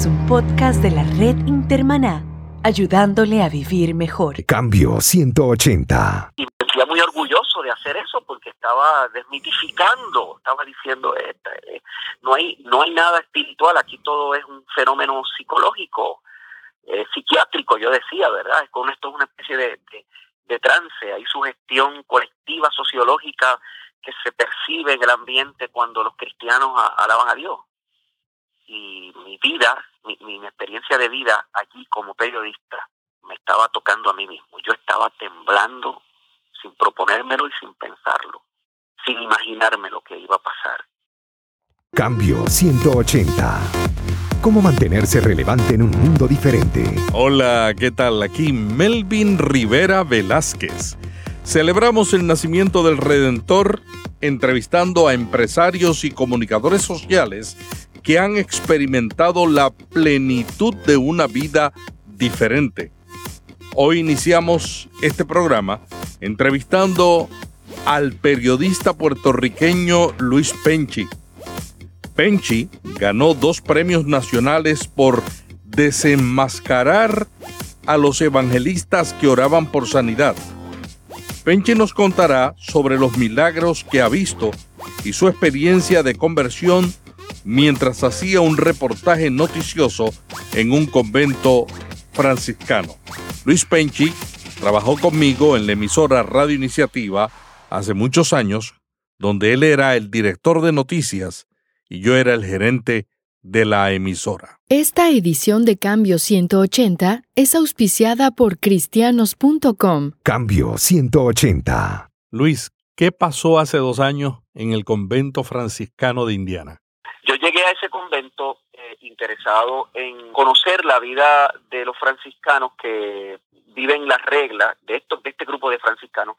es un podcast de la red Intermaná, ayudándole a vivir mejor. Cambio 180. Y me sentía muy orgulloso de hacer eso porque estaba desmitificando, estaba diciendo, eh, eh, no, hay, no hay nada espiritual, aquí todo es un fenómeno psicológico, eh, psiquiátrico, yo decía, ¿verdad? Es con esto es una especie de, de trance, hay sugestión colectiva, sociológica que se percibe en el ambiente cuando los cristianos alaban a Dios y mi vida, mi, mi, experiencia de vida allí como periodista me estaba tocando a mí mismo. Yo estaba temblando sin proponérmelo y sin pensarlo, sin imaginarme lo que iba a pasar. Cambio 180. ¿Cómo mantenerse relevante en un mundo diferente? Hola, ¿qué tal? Aquí Melvin Rivera Velázquez. Celebramos el nacimiento del Redentor entrevistando a empresarios y comunicadores sociales que han experimentado la plenitud de una vida diferente. Hoy iniciamos este programa entrevistando al periodista puertorriqueño Luis Penchi. Penchi ganó dos premios nacionales por desenmascarar a los evangelistas que oraban por sanidad. Penchi nos contará sobre los milagros que ha visto y su experiencia de conversión mientras hacía un reportaje noticioso en un convento franciscano. Luis Penchi trabajó conmigo en la emisora Radio Iniciativa hace muchos años, donde él era el director de noticias y yo era el gerente de la emisora. Esta edición de Cambio 180 es auspiciada por cristianos.com. Cambio 180. Luis, ¿qué pasó hace dos años en el convento franciscano de Indiana? Yo llegué a ese convento eh, interesado en conocer la vida de los franciscanos que viven las reglas de estos de este grupo de franciscanos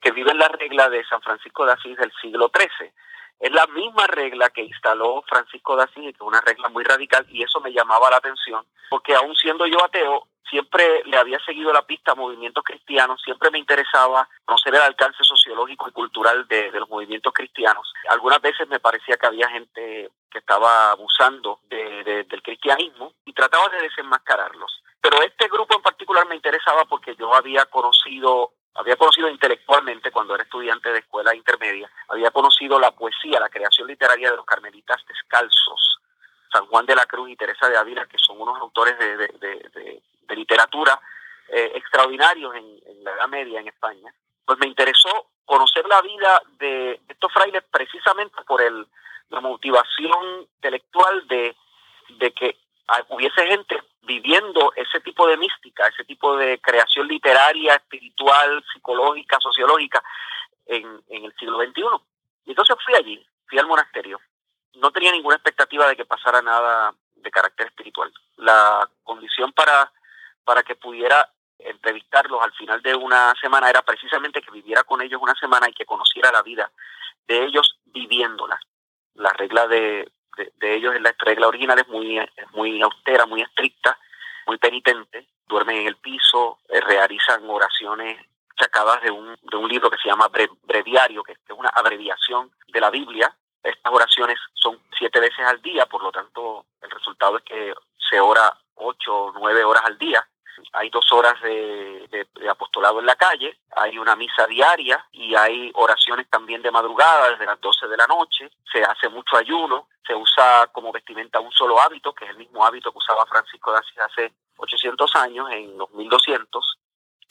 que viven la regla de San Francisco de Asís del siglo XIII. Es la misma regla que instaló Francisco de Asís, que es una regla muy radical, y eso me llamaba la atención, porque aún siendo yo ateo, siempre le había seguido la pista a movimientos cristianos, siempre me interesaba conocer el alcance sociológico y cultural de, los movimientos cristianos. Algunas veces me parecía que había gente estaba abusando del cristianismo y trataba de desenmascararlos. Pero este grupo en particular me interesaba porque yo había conocido había conocido intelectualmente cuando era estudiante de escuela intermedia, había conocido la poesía, la creación literaria de los carmelitas descalzos, San Juan de la Cruz y Teresa de Ávila, que son unos autores de, literatura eh, extraordinarios en, la Edad Media en España, pues me interesó conocer la vida de estos frailes precisamente por el, la motivación intelectual de, de que hubiese gente viviendo ese tipo de mística, ese tipo de creación literaria, espiritual, psicológica, sociológica en, en el siglo XXI. Y entonces fui allí, fui al monasterio. No tenía ninguna expectativa de que pasara nada de carácter espiritual. La condición para, para que pudiera entrevistarlos al final de una semana era precisamente que viviera con ellos una semana y que conociera la vida de ellos viviéndola. La regla de, de, ellos la regla original es muy, muy austera, muy estricta, muy penitente. Duermen en el piso, eh, realizan oraciones sacadas de un, de un libro que se llama Breviario, que es una abreviación de la Biblia. Estas oraciones son siete veces al día, por lo tanto el resultado es que se ora ocho o nueve horas al día hay dos horas de, apostolado en la calle, hay una misa diaria y hay oraciones también de madrugada desde las 12 de la noche, se hace mucho ayuno, se usa como vestimenta un solo hábito, que es el mismo hábito que usaba Francisco de Asís hace 800 años, en los 1200.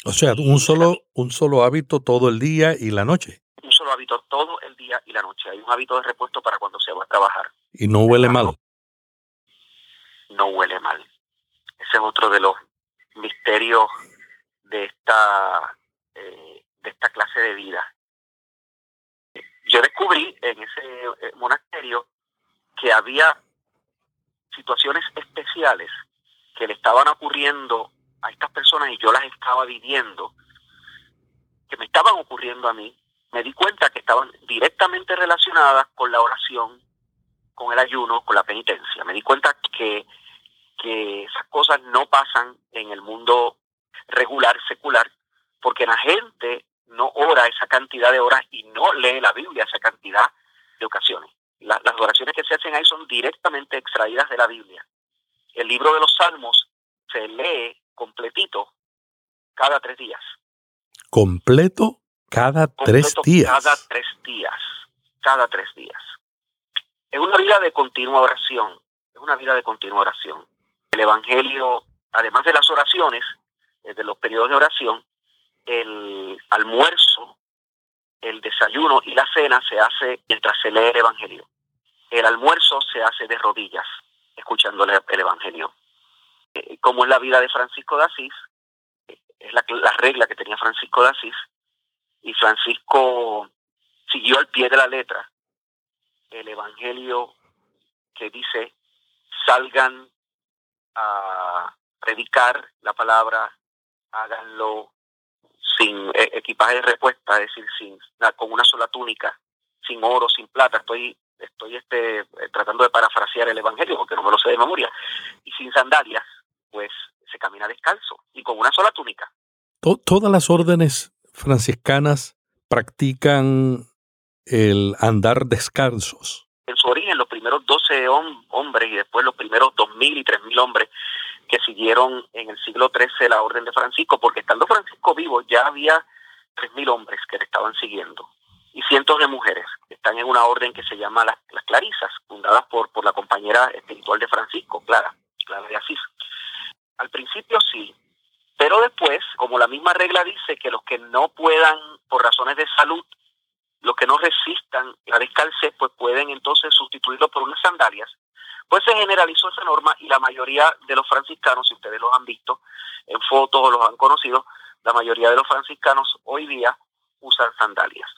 O sea, un solo, un solo hábito todo el día y la noche. Un solo hábito todo el día y la noche. Hay un hábito de repuesto para cuando se va a trabajar. ¿Y no huele mal? No huele mal. Ese es otro de los misterios de esta, eh, de esta clase de vida. Yo descubrí en ese eh, monasterio que había situaciones especiales que le estaban ocurriendo a estas personas y yo las estaba viviendo, que me estaban ocurriendo a mí, me di cuenta que estaban directamente relacionadas con la oración, con el ayuno, con la penitencia. Me di cuenta que que esas cosas no pasan en el mundo regular, secular, porque la gente no ora esa cantidad de horas y no lee la Biblia esa cantidad de ocasiones. las oraciones que se hacen ahí son directamente extraídas de la Biblia. el libro de los Salmos se lee completito cada tres días. ¿Completo cada tres días? Cada tres días. Cada tres días. Es una vida de continua oración. Es una vida de continua oración. El Evangelio, además de las oraciones, eh, de los periodos de oración, el almuerzo, el desayuno y la cena se hace mientras se lee el Evangelio. El almuerzo se hace de rodillas, escuchando el Evangelio. Eh, como es la vida de Francisco de Asís, eh, es la, la regla que tenía Francisco de Asís, y Francisco siguió al pie de la letra el Evangelio que dice, salgan a predicar la palabra, háganlo sin eh, equipaje de respuesta, es decir, sin con una sola túnica, sin oro, sin plata. Estoy estoy este tratando de parafrasear el evangelio porque no me lo sé de memoria. Y sin sandalias, pues se camina descalzo y con una sola túnica. Todas las órdenes franciscanas practican el andar descalzos. En su origen, los primeros 12 hombres y después los primeros 2.000 y 3.000 hombres que siguieron en el siglo XIII la orden de Francisco, porque estando Francisco vivo ya había 3.000 hombres que le estaban siguiendo y cientos de mujeres que están en una orden que se llama las, las Clarisas, fundadas por, por la compañera espiritual de Francisco, Clara, Clara de Asís. Al principio sí, pero después, como la misma regla dice que los que no puedan, por razones de salud, los que no resistan la descalce, pues pueden entonces sustituirlo por unas sandalias. Pues se generalizó esa norma y la mayoría de los franciscanos, si ustedes los han visto en fotos o los han conocido, la mayoría de los franciscanos hoy día usan sandalias.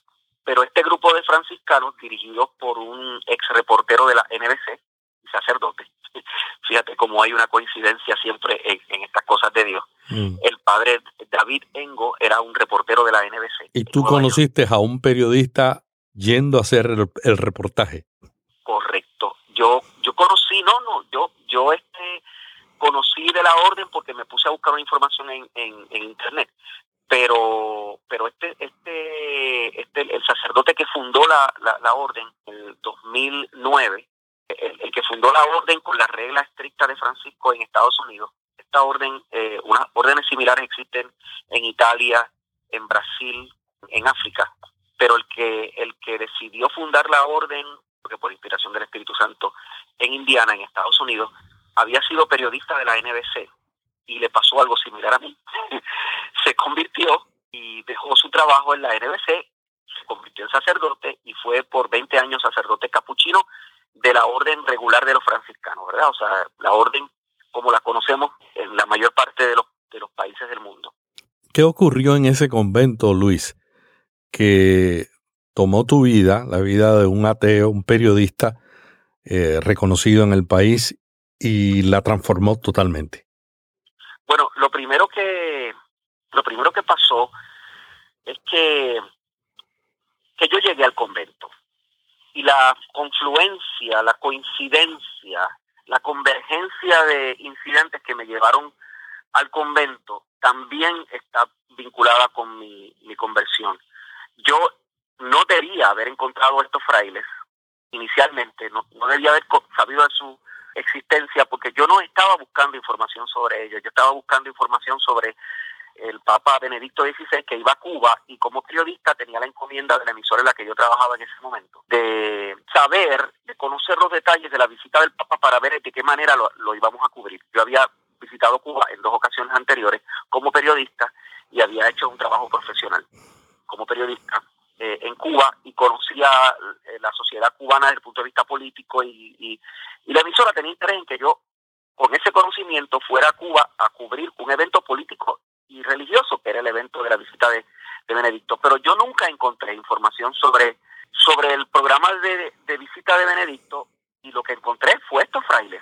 Pero este grupo de franciscanos, dirigidos por un ex reportero de la NBC y sacerdote, fíjate cómo hay una coincidencia siempre en, estas cosas de Dios. Mm. El padre David Engo era un reportero de la NBC. ¿Y tú conociste a un periodista yendo a hacer el, reportaje? Correcto. Yo yo conocí, no, no, yo yo este conocí de la orden porque me puse a buscar una información en, en, internet. Pero pero este este este el sacerdote que fundó la, la, la orden en el 2009 el, que fundó la orden con las reglas estrictas de Francisco en Estados Unidos. Esta orden, eh, unas órdenes similares existen en Italia, en Brasil, en África, pero el que el que decidió fundar la orden, porque por inspiración del Espíritu Santo, en Indiana, en Estados Unidos, había sido periodista de la NBC y le pasó algo similar a mí. se convirtió y dejó su trabajo en la NBC, se convirtió en sacerdote y fue por 20 años sacerdote capuchino de la orden regular de los franciscanos, ¿verdad? O sea, la orden como la conocemos en la mayor parte de los, de los países del mundo. ¿Qué ocurrió en ese convento, Luis, que tomó tu vida, la vida de un ateo, un periodista eh, reconocido en el país y la transformó totalmente? Bueno, lo primero que lo primero que pasó es que que yo llegué al convento y la confluencia, la coincidencia, la convergencia de incidentes que me llevaron al convento también está vinculada con mi, mi conversión. Yo no debía haber encontrado estos frailes inicialmente, no, no debía haber sabido de su existencia porque yo no estaba buscando información sobre ellos, yo estaba buscando información sobre el Papa Benedicto XVI que iba a Cuba y como periodista tenía la encomienda de la emisora en la que yo trabajaba en ese momento, de saber, de conocer los detalles de la visita del Papa para ver de qué manera lo, íbamos a cubrir. Yo había visitado Cuba en dos ocasiones anteriores como periodista y había hecho un trabajo profesional como periodista eh, en Cuba y conocía eh, la sociedad cubana desde el punto de vista político y, y, y la emisora tenía interés en que yo con ese conocimiento fuera a Cuba a cubrir un evento político y religioso, que era el evento de la visita de, Benedicto. Pero yo nunca encontré información sobre, sobre el programa de, de visita de Benedicto y lo que encontré fue estos frailes.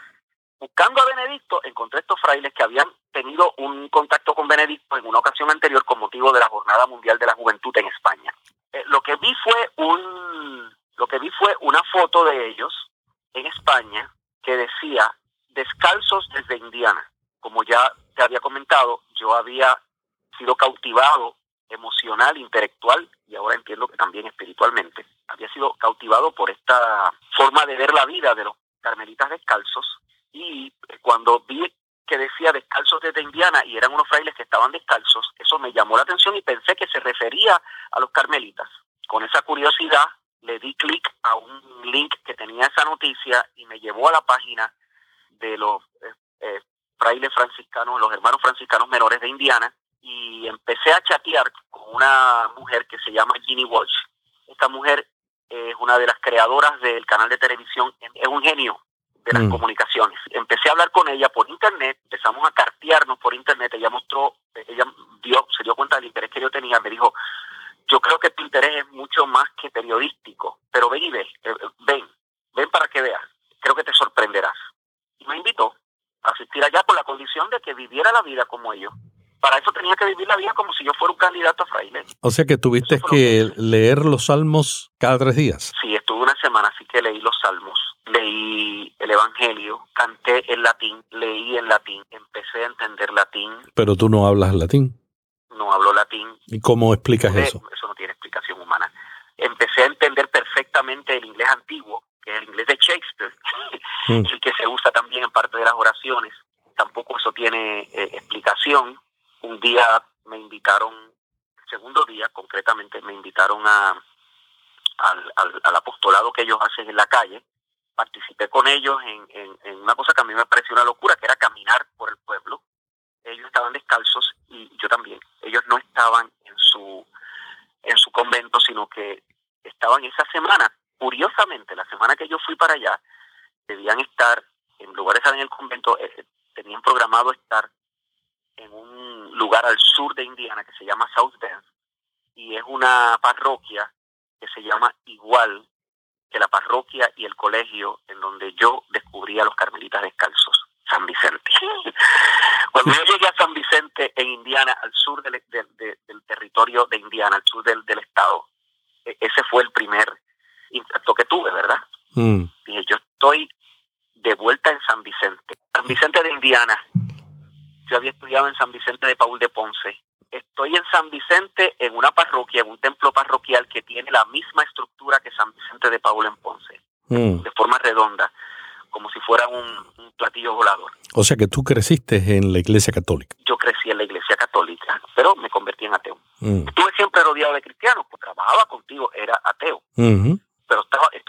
Buscando a Benedicto, encontré estos frailes que habían tenido un contacto con Benedicto en una ocasión anterior con motivo de la Jornada Mundial de la Juventud en España. Eh, lo que vi fue un lo que vi fue una foto de ellos en España que decía descalzos desde Indiana. Como ya te había comentado, yo había sido cautivado emocional, intelectual y ahora entiendo que también espiritualmente. Había sido cautivado por esta forma de ver la vida de los carmelitas descalzos y cuando vi que decía descalzos desde Indiana y eran unos frailes que estaban descalzos, eso me llamó la atención y pensé que se refería a los carmelitas. Con esa curiosidad le di clic a un link que tenía esa noticia y me llevó a la página de los eh, eh, frailes franciscanos, los hermanos franciscanos menores de Indiana, y empecé a chatear con una mujer que se llama Ginny Walsh. Esta mujer es una de las creadoras del canal de televisión, es un genio de las mm. comunicaciones. Empecé a hablar con ella por internet, empezamos a cartearnos por internet, ella mostró, ella dio, se dio cuenta del interés que yo tenía, me dijo, yo creo que tu interés es mucho más que periodístico, pero ven y ve, eh, ven, ven para que veas, creo que te sorprenderás. Y me invitó a asistir allá por la condición de que viviera la vida como ellos para eso tenía que vivir la vida como si yo fuera un candidato a fraile. O sea que tuviste que leer los salmos cada tres días. Sí, estuve una semana, así que leí los salmos, leí el Evangelio, canté en latín, leí en latín, empecé a entender latín. Pero tú no hablas latín. No hablo latín. ¿Y cómo explicas eso? Eso no tiene explicación humana. Empecé a entender perfectamente el inglés antiguo, que es el inglés de Shakespeare, mm. el que se usa también en parte de las oraciones. Tiene eh, explicación un día me invitaron, segundo día concretamente, me invitaron a, al, al, apostolado que ellos hacen en la calle. Participé con ellos en, en, una cosa que a mí me pareció una locura, que era caminar por el pueblo. Ellos estaban descalzos y yo también. Ellos no estaban en su, en su convento, sino que estaban esa semana. Curiosamente, la semana que yo fui para allá, debían estar, en lugar de estar en el convento, eh, tenían programado estar en un lugar al sur de Indiana que se llama South Bend y es una parroquia que se llama igual que la parroquia y el colegio en donde yo descubrí a los carmelitas descalzos, San Vicente. Cuando yo llegué a San Vicente en Indiana, al sur del, del, territorio de Indiana, al sur del, estado, e, ese fue el primer impacto que tuve, ¿verdad? Mm. Dije, yo estoy de vuelta en San Vicente. San Vicente de Indiana yo había estudiado en San Vicente de Paul de Ponce. Estoy en San Vicente en una parroquia, en un templo parroquial que tiene la misma estructura que San Vicente de Paul en Ponce, mm. de forma redonda, como si fuera un, platillo volador. O sea que tú creciste en la iglesia católica. Yo crecí en la iglesia católica, pero me convertí en ateo. Mm. Estuve siempre rodeado de cristianos, pues trabajaba contigo, era ateo estaba,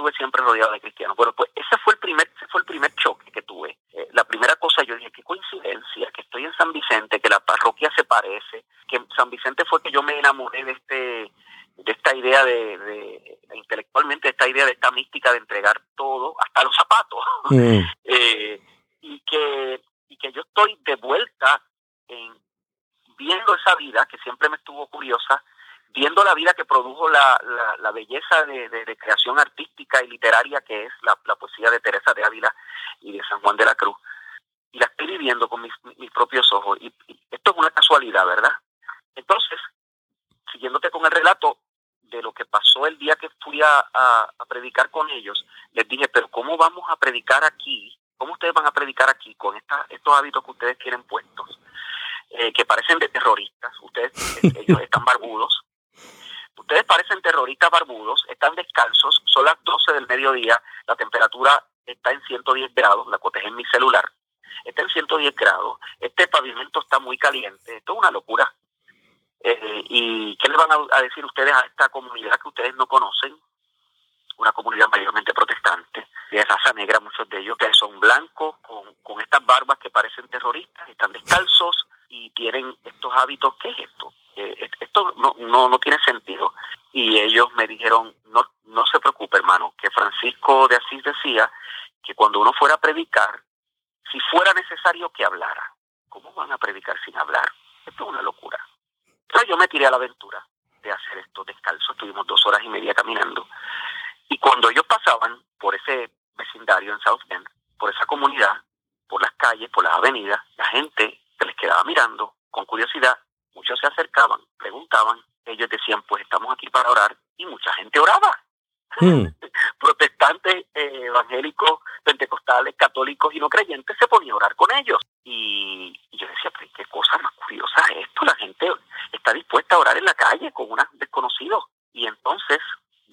estuve siempre rodeado de cristianos. Bueno, pues ese fue el primer, ese fue el primer choque que tuve. Eh, la primera cosa yo dije, qué coincidencia, que estoy en San Vicente, que la parroquia se parece, que en San Vicente fue que yo me enamoré de este de esta idea de, intelectualmente esta idea de esta mística de entregar todo hasta los zapatos mm. eh, y que y que yo estoy de vuelta en viendo esa vida que siempre me estuvo curiosa viendo la vida que produjo la, la, belleza de, creación artística literaria que es la, poesía de Teresa de Ávila y de San Juan de la Cruz. Y la estoy viviendo con mis, mis propios ojos. Y, esto es una casualidad, ¿verdad? Entonces, siguiéndote con el relato de lo que pasó el día que fui a, a, predicar con ellos, les dije, pero ¿cómo vamos a predicar aquí? ¿Cómo ustedes van a predicar aquí con esta, estos hábitos que ustedes tienen puestos? Eh, que parecen de terroristas, ustedes, ellos están barbudos, Ustedes parecen terroristas barbudos, están descalzos, son las 12 del mediodía, la temperatura está en 110 grados, la cotejé en mi celular, está en 110 grados, este pavimento está muy caliente, esto es una locura. Eh, ¿Y qué le van a, decir ustedes a esta comunidad que ustedes no conocen? Una comunidad mayormente protestante, de raza negra, muchos de ellos que son blancos, con, con estas barbas que parecen terroristas, están descalzos y tienen estos hábitos. ¿Qué es esto? Eh, esto no, no, no tiene sentido. Y ellos me dijeron, no, no se preocupe hermano, que Francisco de Asís decía que cuando uno fuera a predicar, si fuera necesario que hablara, ¿cómo van a predicar sin hablar? Esto es una locura. Pero yo me tiré a la aventura de hacer esto descalzo, estuvimos dos horas y media caminando. Y cuando ellos pasaban por ese vecindario en South Bend, por esa comunidad, por las calles, por las avenidas, la gente se les quedaba mirando con curiosidad Muchos se acercaban, preguntaban, ellos decían, pues estamos aquí para orar, y mucha gente oraba. Hmm. Protestantes, eh, evangélicos, pentecostales, católicos y no creyentes se ponían a orar con ellos. Y, yo decía, pues qué cosa más curiosa es esto, la gente está dispuesta a orar en la calle con unos desconocidos. Y entonces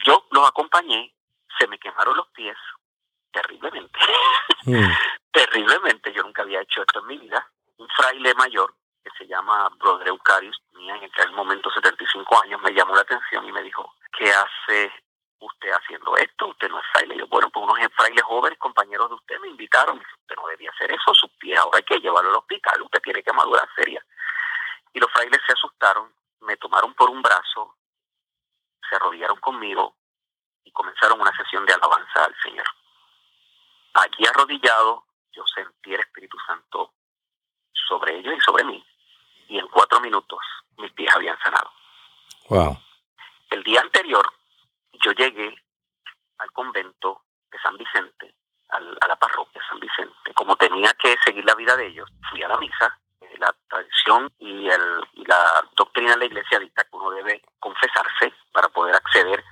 yo los acompañé, se me quemaron los pies, terriblemente. Mm. terriblemente. Yo nunca había hecho esto en mi vida. Un fraile mayor que se llama Brother Eucarius, tenía en aquel momento 75 años, me llamó la atención y me dijo, ¿qué hace usted haciendo esto? Usted no es fraile. Yo, bueno, pues unos frailes jóvenes, compañeros de usted, me invitaron. Usted no debía hacer eso, sus pies ahora hay que llevarlo al hospital, usted tiene que madurar seria. Y los frailes se asustaron, me tomaron por un brazo, se arrodillaron conmigo y comenzaron una sesión de alabanza al Señor. Allí arrodillado, yo sentí el Espíritu Santo sobre ellos y sobre mí. Y en cuatro minutos mis pies habían sanado. Wow. El día anterior yo llegué al convento de San Vicente, a la parroquia de San Vicente. Como tenía que seguir la vida de ellos, fui a la misa. Eh, la tradición y, el, y la doctrina de la iglesia dicta que uno debe confesarse para poder acceder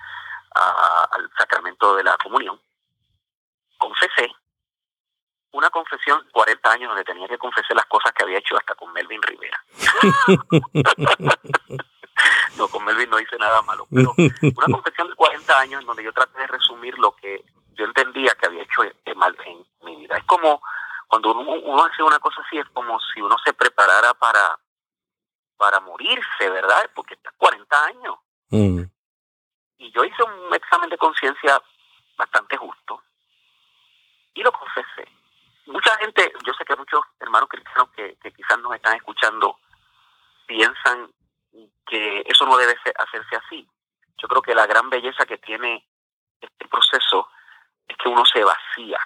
al sacramento de la comunión. Confesé una confesión 40 años donde tenía que confesar las cosas que había hecho hasta con Melvin Rivera. no, con Melvin no hice nada malo, pero una confesión de 40 años en donde yo traté de resumir lo que yo entendía que había hecho mal en mi vida. Es como cuando uno, hace una cosa así, es como si uno se preparara para, para morirse, ¿verdad? Porque está 40 años. Mm. Y yo hice un examen de conciencia bastante justo y lo confesé. Mucha gente, yo sé que muchos hermanos cristianos que, que quizás nos están escuchando piensan que eso no debe hacerse así. Yo creo que la gran belleza que tiene este proceso es que uno se vacía,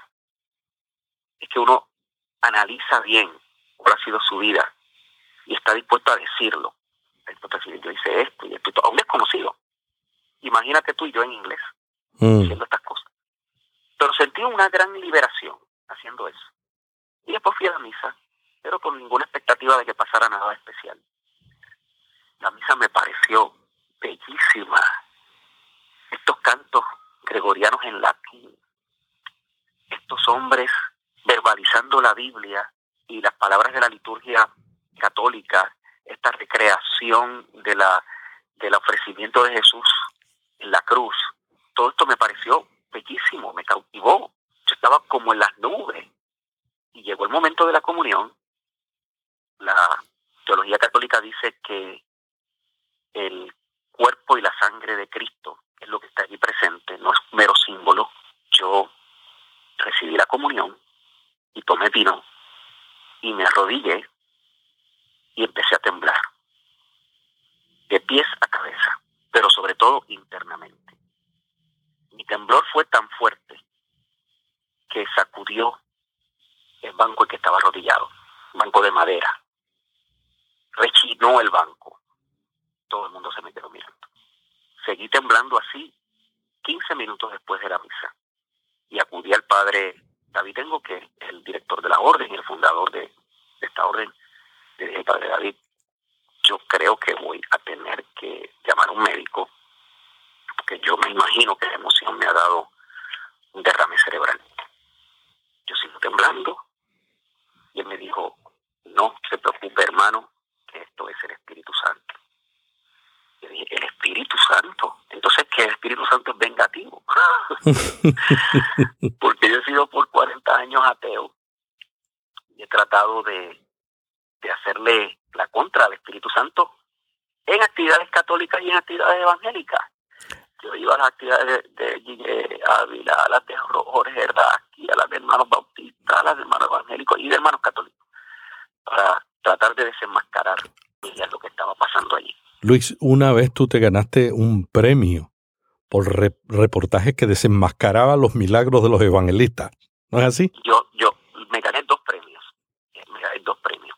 es que uno analiza bien cuál ha sido su vida y está dispuesto a decirlo. yo hice esto y esto, a un desconocido. Imagínate tú y yo en inglés, mm. haciendo estas cosas. Pero sentí una gran liberación haciendo eso. Y después fui a la misa, pero con ninguna expectativa de que pasara nada especial. La misa me pareció bellísima. Estos cantos gregorianos en latín, estos hombres verbalizando la Biblia y las palabras de la liturgia católica, esta recreación de la del ofrecimiento de Jesús en la cruz, todo esto me pareció bellísimo, me cautivó. Yo estaba como en las nubes. Y llegó el momento de la comunión. La teología católica dice que el cuerpo y la sangre de Cristo es lo que está allí presente, no es mero símbolo. Yo recibí la comunión y tomé vino y me arrodillé y empecé a temblar, de pies a cabeza, pero sobre todo internamente. Mi temblor fue tan fuerte que sacudió el banco en que estaba arrodillado, banco de madera. Rechinó el banco todo el mundo se me quedó mirando. Seguí temblando así 15 minutos después de la misa y acudí al padre David Tengo, que es el director de la orden y el fundador de, esta orden. Le dije, padre David, yo creo que voy a tener que llamar a un médico, porque yo me imagino que la emoción me ha dado un derrame cerebral. Yo sigo temblando y él me dijo, no se preocupe hermano, que esto es el Espíritu Santo el Espíritu Santo. Entonces, que el Espíritu Santo es vengativo. Porque yo he sido por 40 años ateo y he tratado de, de hacerle la contra al Espíritu Santo en actividades católicas y en actividades evangélicas. Yo iba a las actividades de, de Ávila, a las de Jorge aquí a las de hermanos bautistas, a las de hermanos evangélicos y de hermanos católicos, para tratar de desenmascarar lo que estaba pasando allí. Luis, una vez tú te ganaste un premio por reportajes que desenmascaraban los milagros de los evangelistas. ¿No es así? Yo, yo me gané dos premios. Me gané dos premios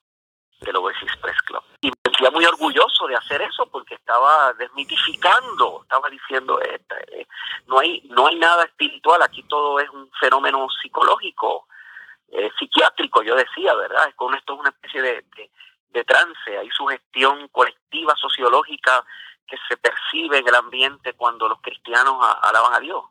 del Oasis Press Club. Y me sentía muy orgulloso de hacer eso porque estaba desmitificando, estaba diciendo, eh, no, hay, no hay nada espiritual, aquí todo es un fenómeno psicológico, eh, psiquiátrico, yo decía, ¿verdad? Con esto es una especie de trance, hay sugestión colectiva sociológica que se percibe en el ambiente cuando los cristianos alaban a Dios.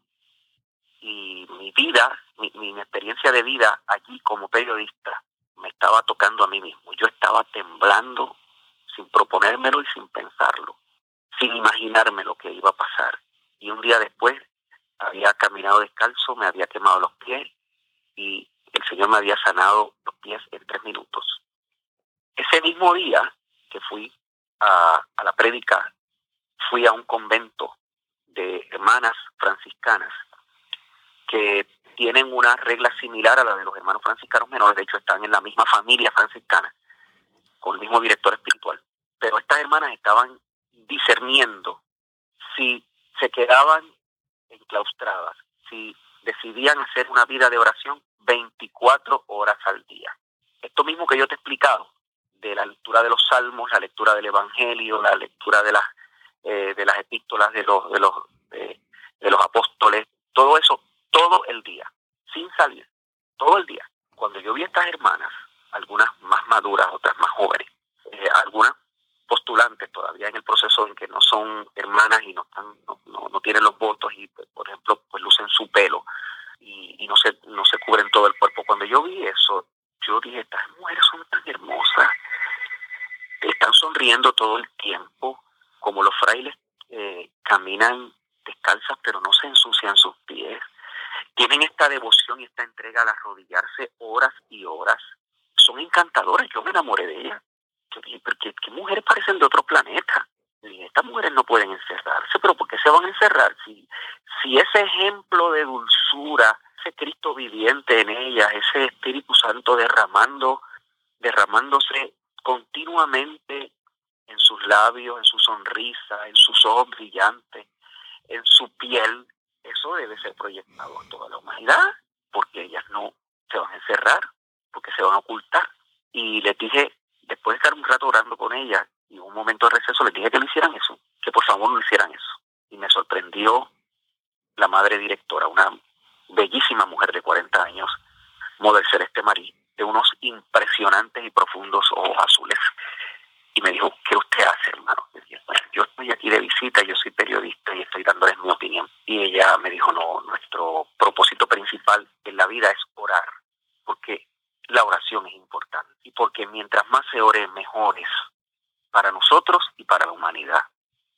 Y mi vida, mi, mi, experiencia de vida allí como periodista, me estaba tocando a mí mismo. Yo estaba temblando sin proponérmelo y sin pensarlo, sin imaginarme lo que iba a pasar. Y un día después había caminado descalzo, me había quemado los pies me había sanado los pies en tres minutos. Ese mismo día que fui a, la prédica, fui a un convento de hermanas franciscanas que tienen una regla similar a la de los hermanos franciscanos menores, de hecho están en la misma familia franciscana, con el mismo director espiritual. Pero estas hermanas estaban discerniendo si se quedaban enclaustradas, si decidían hacer una vida de oración 24 horas al día. Esto mismo que yo te he explicado, de la lectura de los salmos, la lectura del evangelio, la lectura de las eh, de las epístolas de los de los de los apóstoles, todo eso todo el día, sin salir, todo el día. Cuando yo vi estas hermanas, algunas más maduras, otras más jóvenes, eh, algunas postulantes todavía en el proceso en que no son hermanas y no están no, no, tienen los votos y pues, por ejemplo pues lucen su pelo y, y, no se no se cubren todo el cuerpo cuando yo vi eso yo dije estas mujeres son tan hermosas están sonriendo todo el tiempo como los frailes eh, caminan descalzas pero no se ensucian sus pies tienen esta devoción y esta entrega al arrodillarse horas y horas son encantadoras yo me enamoré de ellas porque qué mujeres parecen de otro planeta. Estas mujeres no pueden encerrarse, pero ¿por qué se van a encerrar? Si, si ese ejemplo de dulzura, ese Cristo viviente en ellas, ese Espíritu Santo derramando, derramándose continuamente en sus labios, en su sonrisa, en sus ojos brillantes, en su piel, eso debe ser proyectado a toda la humanidad, porque ellas no se van a encerrar, porque se van a ocultar. Y les dije, después de estar un rato orando con ella y un momento de receso, les dije que no hicieran eso, que por favor no hicieran eso. Y me sorprendió la madre directora, una bellísima mujer de 40 años, Model Celeste Marí, unos impresionantes y profundos ojos azules. Y me dijo, ¿qué usted hace, hermano? yo estoy aquí de visita, yo soy periodista y estoy dándoles mi opinión. Y ella me dijo, no, nuestro propósito principal en la vida es orar, porque la oración es importante y porque mientras más se ore, mejor es para nosotros y para la humanidad.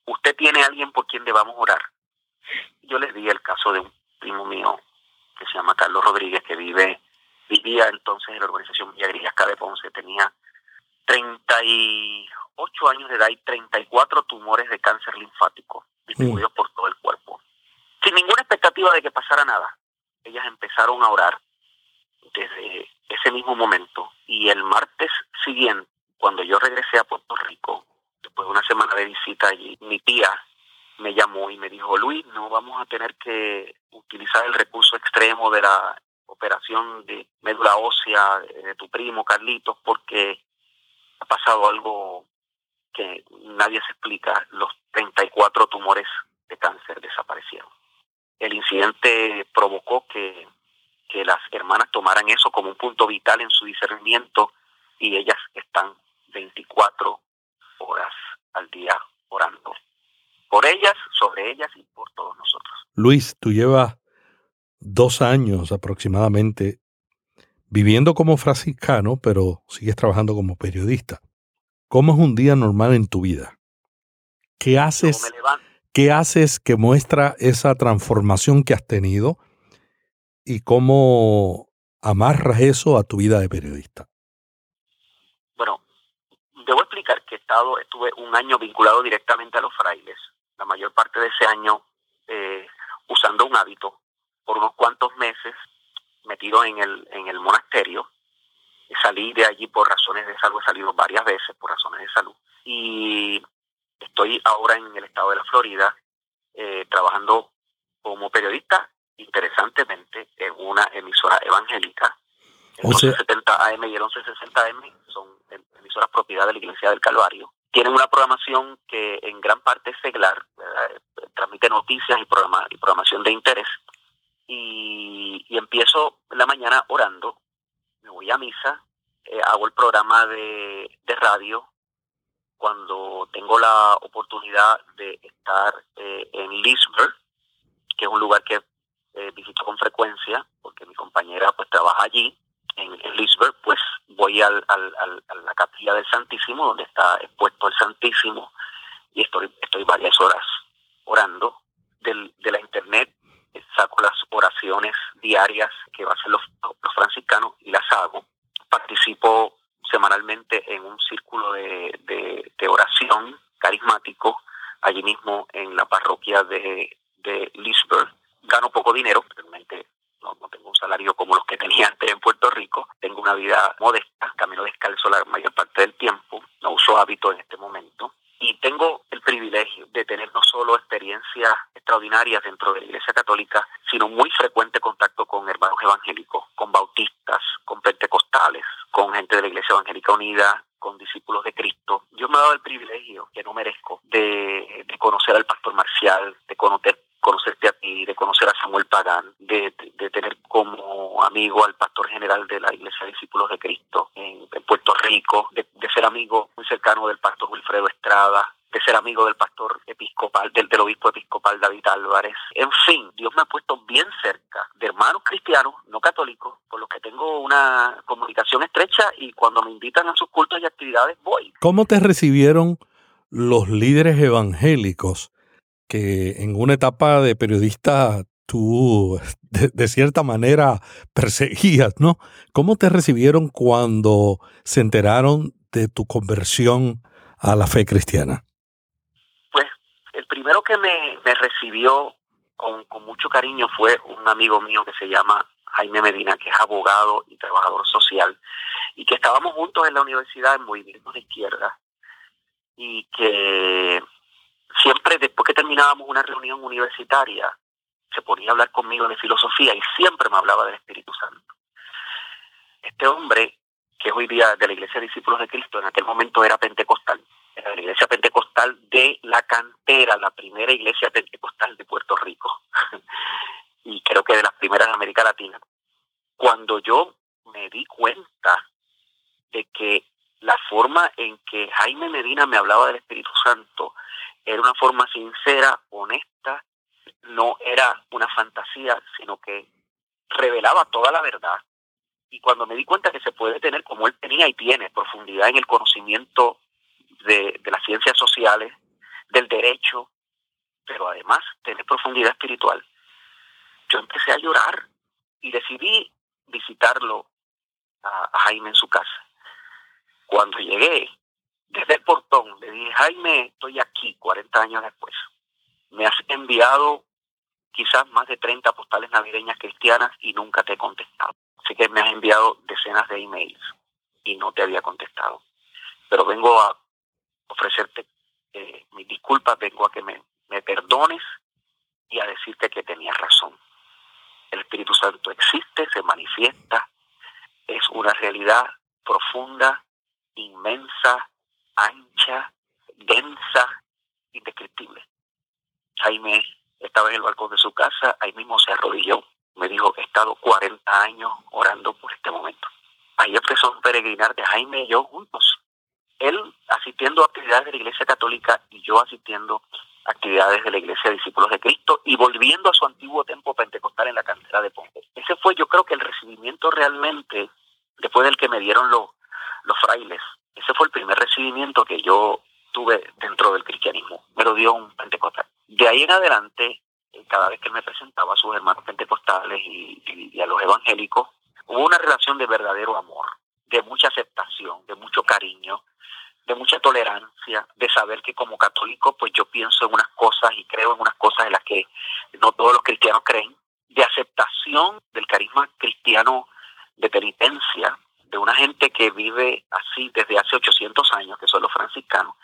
¿Usted tiene alguien por quien debamos orar? Yo les di el caso de un primo mío que se llama Carlos Rodríguez, que vive vivía entonces en la organización Villa Grillasca de Ponce, tenía 38 años de edad y 34 tumores de cáncer linfático distribuidos por todo el cuerpo. Sin ninguna expectativa de que pasara nada, ellas empezaron a orar desde ese mismo momento. Y el martes siguiente, cuando yo regresé a Puerto Rico, después de una semana de visita allí, mi tía me llamó y me dijo, Luis, no vamos a tener que utilizar el recurso extremo de la operación de médula ósea de tu primo Carlitos porque ha pasado algo que nadie se explica. Los 34 tumores de cáncer desaparecieron. El incidente provocó que que las hermanas tomaran eso como un punto vital en su discernimiento y ellas están 24 horas al día orando. Por ellas, sobre ellas y por todos nosotros. Luis, tú llevas dos años aproximadamente viviendo como franciscano, pero sigues trabajando como periodista. ¿Cómo es un día normal en tu vida? ¿Qué haces, ¿qué haces que muestra esa transformación que has tenido? y cómo amarras eso a tu vida de periodista. Bueno, debo explicar que he estado, estuve un año vinculado directamente a los frailes, la mayor parte de ese año eh, usando un hábito, por unos cuantos meses metido en el, en el monasterio, salí de allí por razones de salud, he salido varias veces por razones de salud, y estoy ahora en el estado de la Florida eh, trabajando como periodista interesantemente en una emisora evangélica. El 1170 AM y el 1160 AM son emisoras propiedad de la Iglesia del Calvario. Tienen una programación que en gran parte es seglar, transmite noticias y, programa, y programación de interés. Orando, me voy a misa, eh, hago el programa de, radio. Cuando tengo la oportunidad de estar eh, en Lisbon, que es un lugar que eh, visito con frecuencia, porque mi compañera pues trabaja allí, en, en pues voy al, al, a la capilla del Santísimo, donde está expuesto el Santísimo, y estoy, estoy varias horas orando. Del, de la internet saco las oraciones diarias que hacen los, los franciscanos y las hago. Participo semanalmente en un círculo de, de, oración carismático allí mismo en la parroquia de, de Gano poco dinero, realmente no, no, tengo un salario como los que tenía antes en Puerto Rico. Tengo una vida modesta, camino descalzo la mayor parte del tiempo, no uso hábito en este momento y tengo el privilegio de tener no solo experiencias extraordinarias dentro de la Iglesia Católica, sino muy frecuente contacto con hermanos evangélicos, con bautistas, con pentecostales, con gente de la Iglesia Evangélica Unida, con discípulos de Cristo. Yo me he dado el privilegio, que no merezco, de, de conocer al pastor Marcial, de conocer conocerte a ti, de conocer a Samuel Pagán, de, tener como amigo al pastor general de la Iglesia de Discípulos de Cristo en, Puerto Rico, de, ser amigo muy cercano del pastor Wilfredo Estrada, de ser amigo del pastor episcopal, del, del obispo episcopal David Álvarez. En fin, Dios me ha puesto bien cerca de hermanos cristianos, no católicos, con los que tengo una comunicación estrecha y cuando me invitan a sus cultos y actividades voy. ¿Cómo te recibieron los líderes evangélicos que en una etapa de periodista tú de, cierta manera perseguías, ¿no? ¿Cómo te recibieron cuando se enteraron de tu conversión a la fe cristiana? Pues el primero que me, recibió con, con, mucho cariño fue un amigo mío que se llama Jaime Medina, que es abogado y trabajador social, y que estábamos juntos en la universidad en Movimiento de Izquierda, y que siempre después que terminábamos una reunión universitaria, se ponía a hablar conmigo de filosofía y siempre me hablaba del Espíritu Santo. Este hombre, que es hoy día de la Iglesia de Discípulos de Cristo, en aquel momento era pentecostal, era la Iglesia Pentecostal de la cantera, la primera iglesia pentecostal de Puerto Rico, y creo que de las primeras de América Latina. Cuando yo me di cuenta de que la forma en que Jaime Medina me hablaba del Espíritu Santo era una forma sincera, honesta, no era una fantasía, sino que revelaba toda la verdad. Y cuando me di cuenta que se puede tener, como él tenía y tiene, profundidad en el conocimiento de, de las ciencias sociales, del derecho, pero además tener profundidad espiritual, yo empecé a llorar y decidí visitarlo a, a Jaime en su casa. Cuando llegué, desde el portón, le dije, Jaime, estoy aquí 40 años después. Me has enviado quizás más de 30 postales navideñas cristianas y nunca te he contestado. Así que me has enviado decenas de emails y no te había contestado. Pero vengo a ofrecerte eh, mis disculpas, vengo a que me, me perdones y a decirte que tenías razón. El Espíritu Santo existe, se manifiesta, es una realidad profunda, inmensa, ancha, densa, indescriptible. Jaime estaba en el balcón de su casa, ahí mismo se arrodilló, me dijo, he estado 40 años orando por este momento. Ahí empezó a peregrinar de Jaime y yo juntos. Él asistiendo a actividades de la Iglesia Católica y yo asistiendo a actividades de la Iglesia de Discípulos de Cristo y volviendo a su antiguo templo pentecostal en la cantera de Ponce. Ese fue yo creo que el recibimiento realmente, después del que me dieron los, los frailes, ese fue el primer recibimiento que yo tuve dentro del cristianismo. Me lo dio un pentecostal. De ahí en adelante, eh, cada vez que él me presentaba a sus hermanos pentecostales y, a los evangélicos, hubo una relación de verdadero amor, de mucha aceptación, de mucho cariño, de mucha tolerancia, de saber que como católico, pues yo pienso en unas cosas y creo en unas cosas en las que no todos los cristianos creen, de aceptación del carisma cristiano de penitencia, de una gente que vive así desde hace 800 años, que son los franciscanos,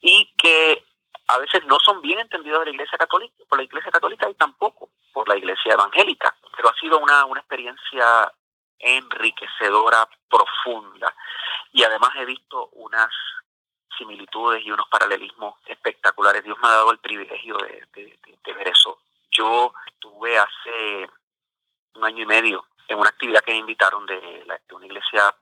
y que a veces no son bien entendidos de la Iglesia Católica, por la Iglesia Católica y tampoco por la Iglesia Evangélica, pero ha sido una, una experiencia enriquecedora, profunda, y además he visto unas similitudes y unos paralelismos espectaculares. Dios me ha dado el privilegio de, ver eso. Yo tuve hace un año y medio en una actividad que me invitaron de, la, una iglesia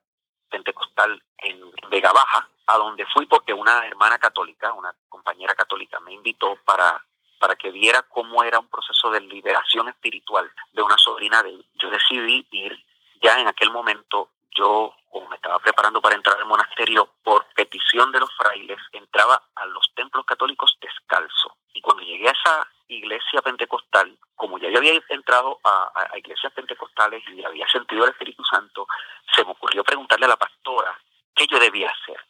pentecostal en Vega Baja, a donde fui porque una hermana católica, una compañera católica, me invitó para, para que viera cómo era un proceso de liberación espiritual de una sobrina de Yo decidí ir ya en aquel momento yo, como me estaba preparando para entrar al monasterio, por petición de los frailes, entraba a los templos católicos descalzo. Y cuando llegué a esa iglesia pentecostal, como ya yo había entrado a, iglesias pentecostales y había sentido el Espíritu Santo, se me ocurrió preguntarle a la pastora qué yo debía hacer.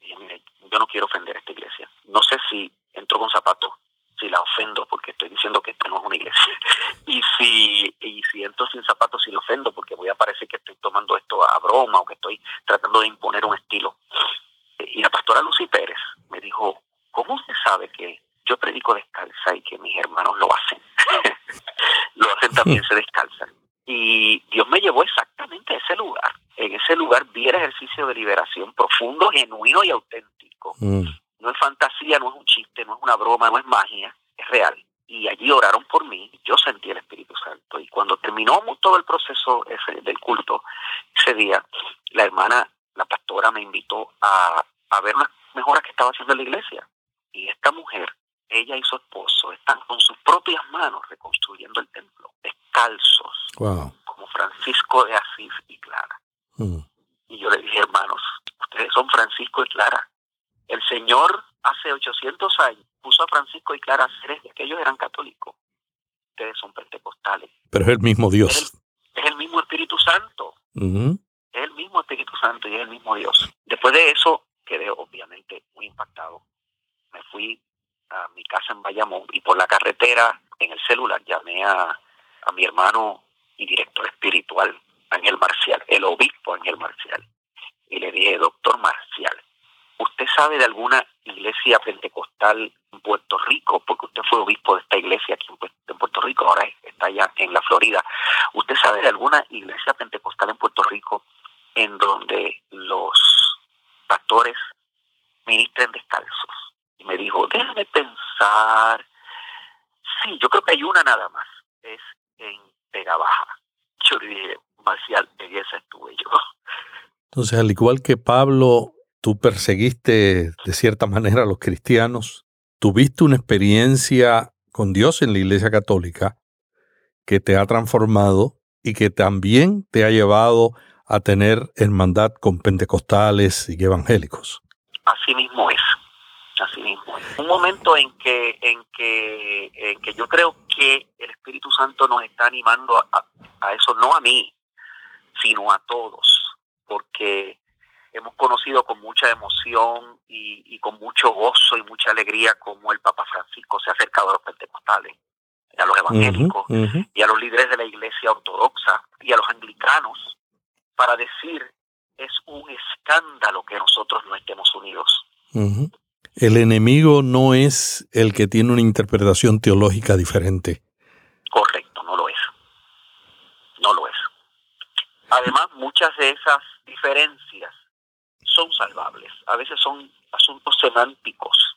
yo no quiero ofender a esta iglesia. No sé si entro con zapatos si la ofendo porque estoy diciendo que esto no es una iglesia. Y si y si entro sin zapatos si la ofendo porque voy a parecer que estoy tomando esto a broma o que estoy tratando de imponer un estilo. Y la pastora Lucy Pérez me dijo ¿cómo usted sabe que yo predico descalza y que mis hermanos lo hacen? lo hacen también se descalzan. Y Dios me llevó exactamente a ese lugar. En ese lugar vi el ejercicio de liberación profundo genuino y auténtico. Mm no es fantasía, no es un chiste, no es una broma, no es magia, es real. Y allí oraron por mí, yo sentí el Espíritu Santo. Y cuando terminó todo el proceso ese del culto, ese día, la hermana, la pastora me invitó a, a ver unas mejoras que estaba haciendo en la iglesia. Y esta mujer, ella y su esposo, están con sus propias manos reconstruyendo el templo, descalzos, como Francisco de Asís y Clara. Mm. Y yo le dije, hermanos, ustedes son Francisco y Clara, el Señor hace 800 años puso a Francisco y Clara Ceres, que ellos eran católicos. Ustedes son pentecostales. Pero es el mismo Dios. Es el, mismo Espíritu Santo. Es el mismo Espíritu Santo y es el mismo Dios. Después de eso, quedé obviamente muy impactado. Me fui a mi casa en Bayamón y por la carretera, en el celular, llamé a, a mi hermano y director espiritual, Ángel Marcial, el obispo Ángel Marcial. Y le dije, doctor Marcial, ¿Usted sabe de alguna iglesia pentecostal en Puerto Rico? Porque usted fue obispo de esta iglesia aquí en Puerto Rico, ahora está allá en la Florida. ¿Usted sabe de alguna iglesia pentecostal en Puerto Rico en donde los pastores ministren descalzos? Y me dijo, déjame pensar. Sí, yo creo que hay una nada más. Es en Vega Baja. Yo le dije, Marcial, en esa estuve yo. Entonces, al igual que Pablo tú perseguiste de cierta manera a los cristianos, tuviste una experiencia con Dios en la Iglesia Católica que te ha transformado y que también te ha llevado a tener hermandad con pentecostales y evangélicos. Así mismo es, así mismo es. Un momento en que, en que, en que yo creo que el Espíritu Santo nos está animando a, a eso, no a mí, sino a todos, porque hemos conocido con mucha emoción y, con mucho gozo y mucha alegría como el Papa Francisco se ha acercado a los pentecostales, a los evangélicos y a los líderes de la iglesia ortodoxa y a los anglicanos para decir es un escándalo que nosotros no estemos unidos. El enemigo no es el que tiene una interpretación teológica diferente. Correcto, no lo es. No lo es. Además, muchas de esas diferencias son salvables, a veces son asuntos semánticos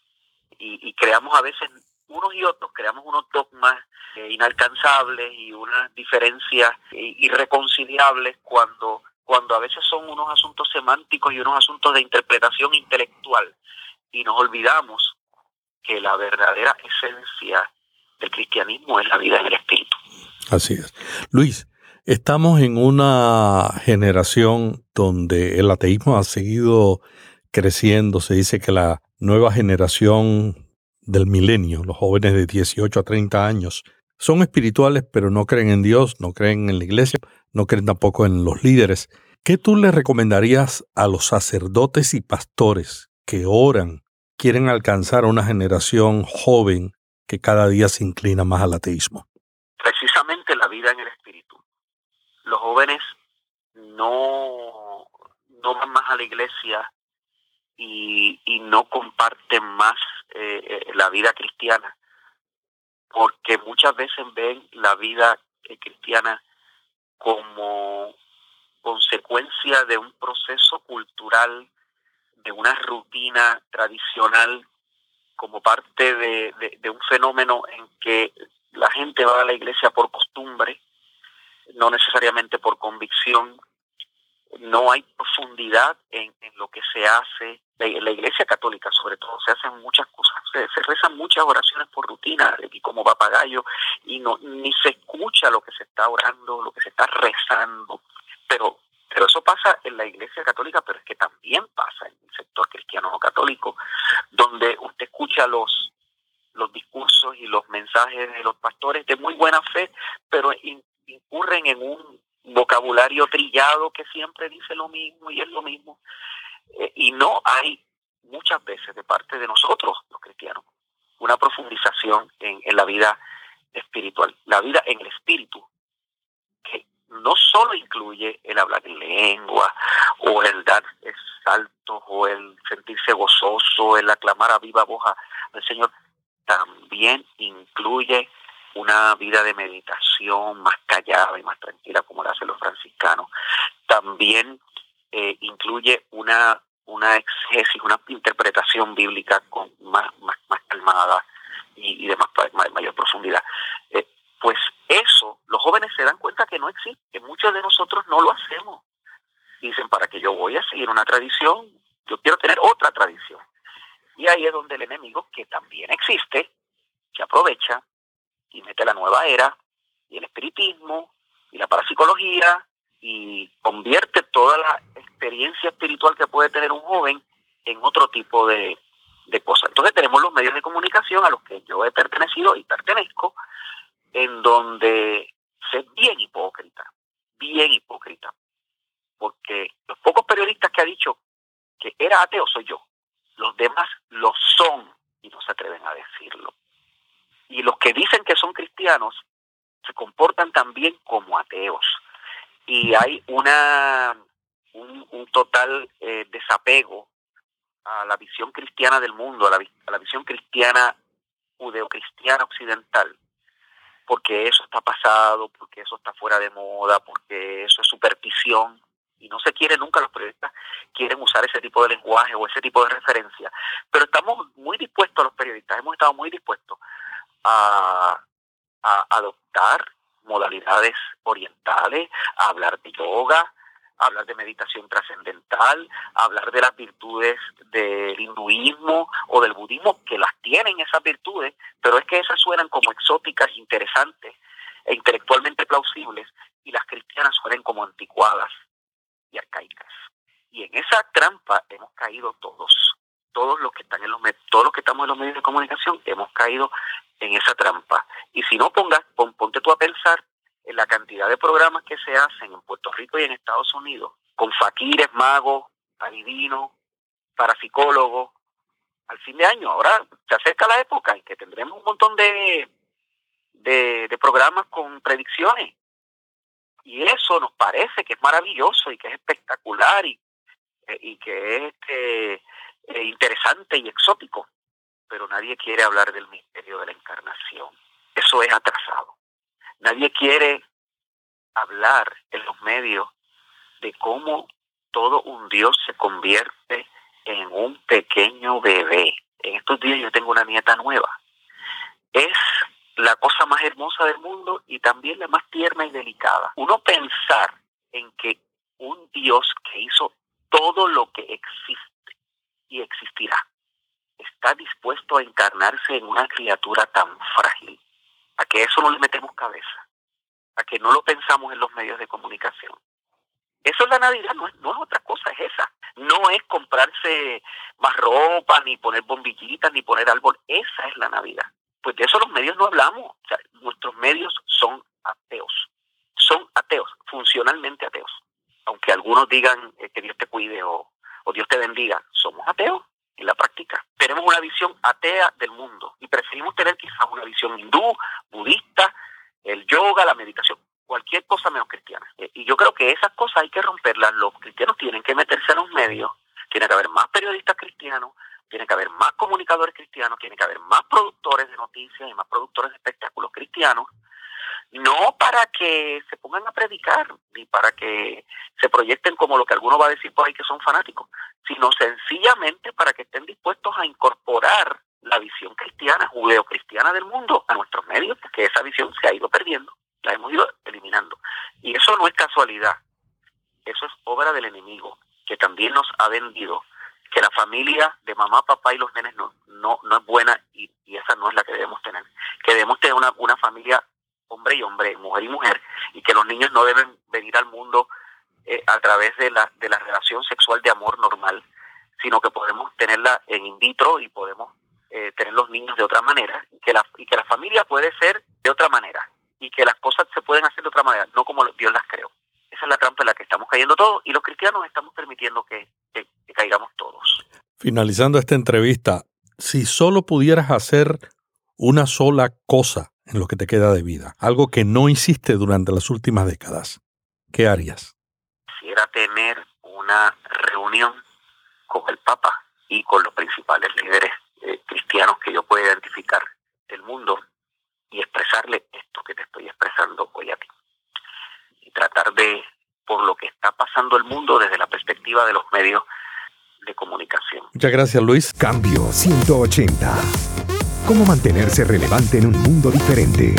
y, creamos a veces unos y otros, creamos unos dogmas eh, inalcanzables y unas diferencias eh, irreconciliables cuando, cuando a veces son unos asuntos semánticos y unos asuntos de interpretación intelectual y nos olvidamos que la verdadera esencia del cristianismo es la vida en el espíritu. Así es. Luis, Estamos en una generación donde el ateísmo ha seguido creciendo. Se dice que la nueva generación del milenio, los jóvenes de 18 a 30 años, son espirituales, pero no creen en Dios, no creen en la iglesia, no creen tampoco en los líderes. ¿Qué tú le recomendarías a los sacerdotes y pastores que oran, quieren alcanzar a una generación joven que cada día se inclina más al ateísmo? Precisamente la vida en el los jóvenes no, no van más a la iglesia y, no comparten más eh, eh, la vida cristiana, porque muchas veces ven la vida eh, cristiana como consecuencia de un proceso cultural, de una rutina tradicional, como parte de un fenómeno en que la gente va a la iglesia por costumbre no necesariamente por convicción, no hay profundidad en, lo que se hace. En la iglesia católica, sobre todo, se hacen muchas cosas, se, rezan muchas oraciones por rutina, y como papagayo, y no ni se escucha lo que se está orando, lo que se está rezando. Pero Pero eso pasa en la Iglesia Católica, pero es que también pasa en el sector cristiano o católico, donde usted escucha los los discursos y los mensajes de los pastores de muy buena fe, pero incurren en un vocabulario trillado que siempre dice lo mismo y es lo mismo. Eh, y no hay muchas veces de parte de nosotros, los cristianos, una profundización en, en la vida espiritual, la vida en el espíritu, que no solo incluye el hablar en lengua o el dar saltos o el sentirse gozoso, el aclamar a viva voz al Señor, también incluye una vida de meditación más callada y más tranquila como la hacen los franciscanos. También eh, incluye una, una una interpretación bíblica con más, más, más calmada y, de más, mayor profundidad. Eh, pues eso, los jóvenes se dan cuenta que no existe, que muchos de nosotros no lo hacemos. Dicen, ¿para que yo voy a seguir una tradición? Yo quiero tener otra tradición. Y ahí es donde el enemigo, que también existe, se aprovecha y mete la nueva era y el espiritismo y la parapsicología y convierte toda la experiencia espiritual que puede tener un joven en otro tipo de, de cosas. Entonces tenemos los medios de comunicación a los que yo he pertenecido y pertenezco, en donde se bien hipócrita, bien hipócrita, porque los pocos periodistas que ha dicho que era ateo soy yo, los demás lo son y no se atreven a decirlo. Y los que dicen que son cristianos se comportan también como ateos. Y hay una un, total eh, desapego a la visión cristiana del mundo, a la, a la visión cristiana judeocristiana occidental, porque eso está pasado, porque eso está fuera de moda, porque eso es superstición, y no se quiere nunca, los periodistas quieren usar ese tipo de lenguaje o ese tipo de referencia, pero estamos muy dispuestos, los periodistas, hemos estado muy dispuestos a, adoptar modalidades orientales, a hablar de yoga, a hablar de meditación trascendental, hablar de las virtudes del hinduismo o del budismo, que las tienen esas virtudes, pero es que esas suenan como exóticas, interesantes e intelectualmente plausibles, y las cristianas suenan como anticuadas y arcaicas. Y en esa trampa hemos caído todos. Todos los que están en los todos los que estamos en los medios de comunicación hemos caído en esa trampa. Y si no pongas, ponte tú a pensar en la cantidad de programas que se hacen en Puerto Rico y en Estados Unidos, con faquires, magos, adivinos, parapsicólogos, al fin de año. Ahora se acerca la época en que tendremos un montón de, de, de programas con predicciones y eso nos parece que es maravilloso y que es espectacular y, eh, y que es este, eh, interesante y exótico, pero nadie quiere hablar del misterio de la encarnación. Eso es atrasado. Nadie quiere hablar en los medios de cómo todo un Dios se convierte en un pequeño bebé. En estos días yo tengo una nieta nueva. Es la cosa más hermosa del mundo y también la más tierna y delicada. Uno pensar en que un Dios que hizo todo lo que existe existirá está dispuesto a encarnarse en una criatura tan frágil, a que eso no le metemos cabeza, a que no lo pensamos en los medios de comunicación. Eso es la Navidad, no es, no es otra cosa, es esa. No es comprarse más ropa, ni poner bombillitas, ni poner árbol. Esa es la Navidad pues de eso los medios no hablamos. nuestros medios son ateos. Son ateos, funcionalmente ateos. Aunque algunos digan eh, que Dios te cuide o, Dios te bendiga, somos ateos en la práctica. Tenemos una visión atea del mundo y preferimos tener quizás una visión hindú, budista, el yoga, la meditación, cualquier cosa menos cristiana. Eh, y yo creo que esas cosas hay que romperlas. Los cristianos tienen que meterse en los medios, tiene que haber más periodistas cristianos, tiene que haber más comunicadores cristianos, tiene que haber más productores de noticias y más productores de espectáculos cristianos, no para que se pongan a predicar ni para que se proyecten como lo que alguno va a decir por ahí que son fanáticos, sino sencillamente para que estén dispuestos a incorporar la visión cristiana, judeo-cristiana del mundo a nuestros medios, porque esa visión se ha ido perdiendo, la hemos ido eliminando. Y casualidad, eso es obra del enemigo, que también nos ha vendido que la familia de mamá, papá y los nenes no, no, no es buena y, esa no es la que debemos tener. Que debemos tener una, una familia hombre y hombre, mujer y mujer, y que los niños no deben venir al mundo eh, a través de la, de la relación sexual de amor normal, sino que podemos tenerla en in vitro y podemos eh, tener los niños de otra manera y que, la, y que la familia puede ser de otra manera y que las cosas se pueden hacer de otra manera, no como Dios las creó. Esa es la trampa en la que estamos cayendo todos y los cristianos estamos permitiendo que, que caigamos todos. Finalizando esta entrevista, si solo pudieras hacer una sola cosa en lo que te queda de vida, algo que no hiciste durante las últimas décadas, ¿qué harías? Quisiera tener una reunión con el Papa y con los principales líderes eh, cristianos que yo pueda identificar del mundo y expresarle esto que te estoy expresando hoy a ti. Tratar de, por lo que está pasando el mundo desde la perspectiva de los medios de comunicación. Muchas gracias, Luis. Cambio 180. ¿Cómo mantenerse relevante en un mundo diferente?